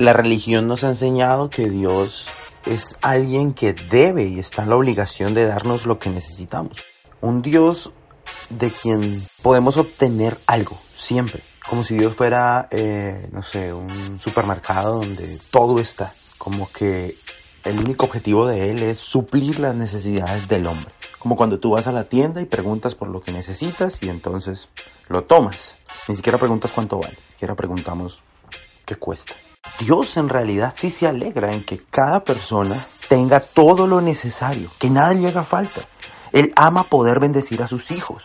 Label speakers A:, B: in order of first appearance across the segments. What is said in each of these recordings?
A: La religión nos ha enseñado que Dios es alguien que debe y está en la obligación de darnos lo que necesitamos. Un Dios de quien podemos obtener algo, siempre. Como si Dios fuera, eh, no sé, un supermercado donde todo está. Como que el único objetivo de Él es suplir las necesidades del hombre. Como cuando tú vas a la tienda y preguntas por lo que necesitas y entonces lo tomas. Ni siquiera preguntas cuánto vale, ni siquiera preguntamos qué cuesta. Dios en realidad sí se alegra en que cada persona tenga todo lo necesario, que nada le haga falta. Él ama poder bendecir a sus hijos.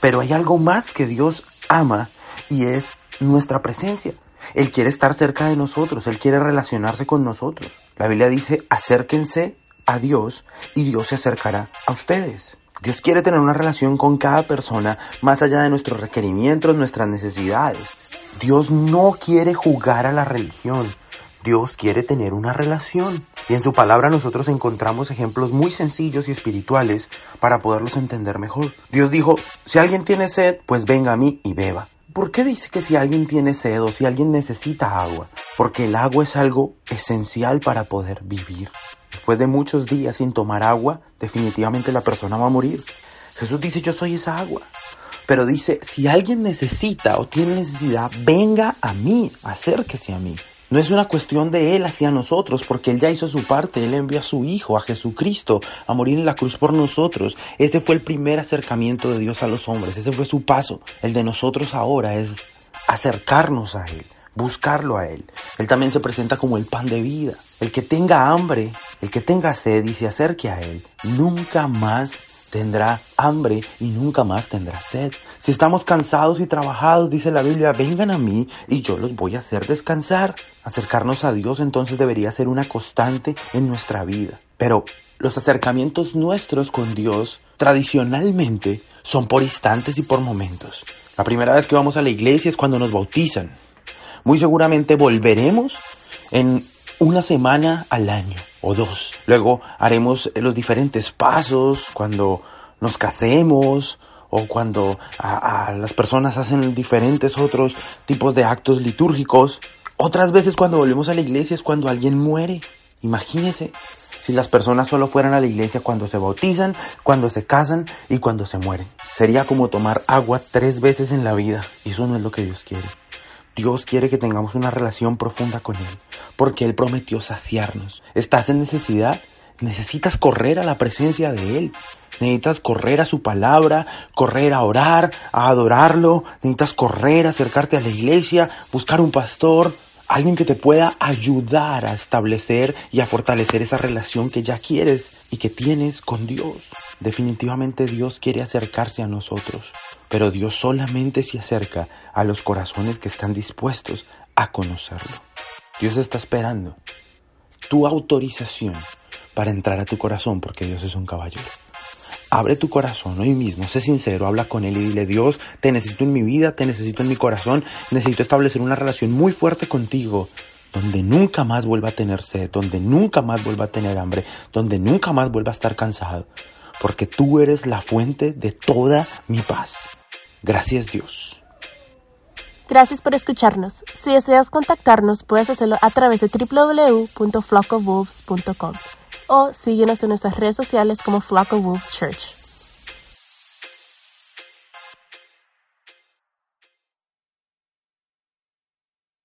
A: Pero hay algo más que Dios ama y es nuestra presencia. Él quiere estar cerca de nosotros, Él quiere relacionarse con nosotros. La Biblia dice, acérquense a Dios y Dios se acercará a ustedes. Dios quiere tener una relación con cada persona más allá de nuestros requerimientos, nuestras necesidades. Dios no quiere jugar a la religión. Dios quiere tener una relación. Y en su palabra nosotros encontramos ejemplos muy sencillos y espirituales para poderlos entender mejor. Dios dijo, si alguien tiene sed, pues venga a mí y beba. ¿Por qué dice que si alguien tiene sed o si alguien necesita agua? Porque el agua es algo esencial para poder vivir. Después de muchos días sin tomar agua, definitivamente la persona va a morir. Jesús dice, yo soy esa agua. Pero dice, si alguien necesita o tiene necesidad, venga a mí, acérquese a mí. No es una cuestión de Él hacia nosotros, porque Él ya hizo su parte, Él envió a su Hijo, a Jesucristo, a morir en la cruz por nosotros. Ese fue el primer acercamiento de Dios a los hombres, ese fue su paso. El de nosotros ahora es acercarnos a Él, buscarlo a Él. Él también se presenta como el pan de vida. El que tenga hambre, el que tenga sed y se acerque a Él, nunca más tendrá hambre y nunca más tendrá sed. Si estamos cansados y trabajados, dice la Biblia, vengan a mí y yo los voy a hacer descansar. Acercarnos a Dios entonces debería ser una constante en nuestra vida. Pero los acercamientos nuestros con Dios tradicionalmente son por instantes y por momentos. La primera vez que vamos a la iglesia es cuando nos bautizan. Muy seguramente volveremos en una semana al año o dos. Luego haremos los diferentes pasos cuando nos casemos o cuando las personas hacen diferentes otros tipos de actos litúrgicos. Otras veces cuando volvemos a la iglesia es cuando alguien muere. Imagínese si las personas solo fueran a la iglesia cuando se bautizan, cuando se casan y cuando se mueren. Sería como tomar agua tres veces en la vida y eso no es lo que Dios quiere. Dios quiere que tengamos una relación profunda con Él, porque Él prometió saciarnos. ¿Estás en necesidad? Necesitas correr a la presencia de Él. Necesitas correr a su palabra, correr a orar, a adorarlo. Necesitas correr, acercarte a la iglesia, buscar un pastor, alguien que te pueda ayudar a establecer y a fortalecer esa relación que ya quieres y que tienes con Dios. Definitivamente Dios quiere acercarse a nosotros. Pero Dios solamente se acerca a los corazones que están dispuestos a conocerlo. Dios está esperando tu autorización para entrar a tu corazón porque Dios es un caballero. Abre tu corazón hoy mismo, sé sincero, habla con Él y dile, Dios, te necesito en mi vida, te necesito en mi corazón, necesito establecer una relación muy fuerte contigo, donde nunca más vuelva a tener sed, donde nunca más vuelva a tener hambre, donde nunca más vuelva a estar cansado, porque tú eres la fuente de toda mi paz. Gracias Dios.
B: Gracias por escucharnos. Si deseas contactarnos, puedes hacerlo a través de www.flockofwolves.com o síguenos en nuestras redes sociales como Flock of Wolves Church.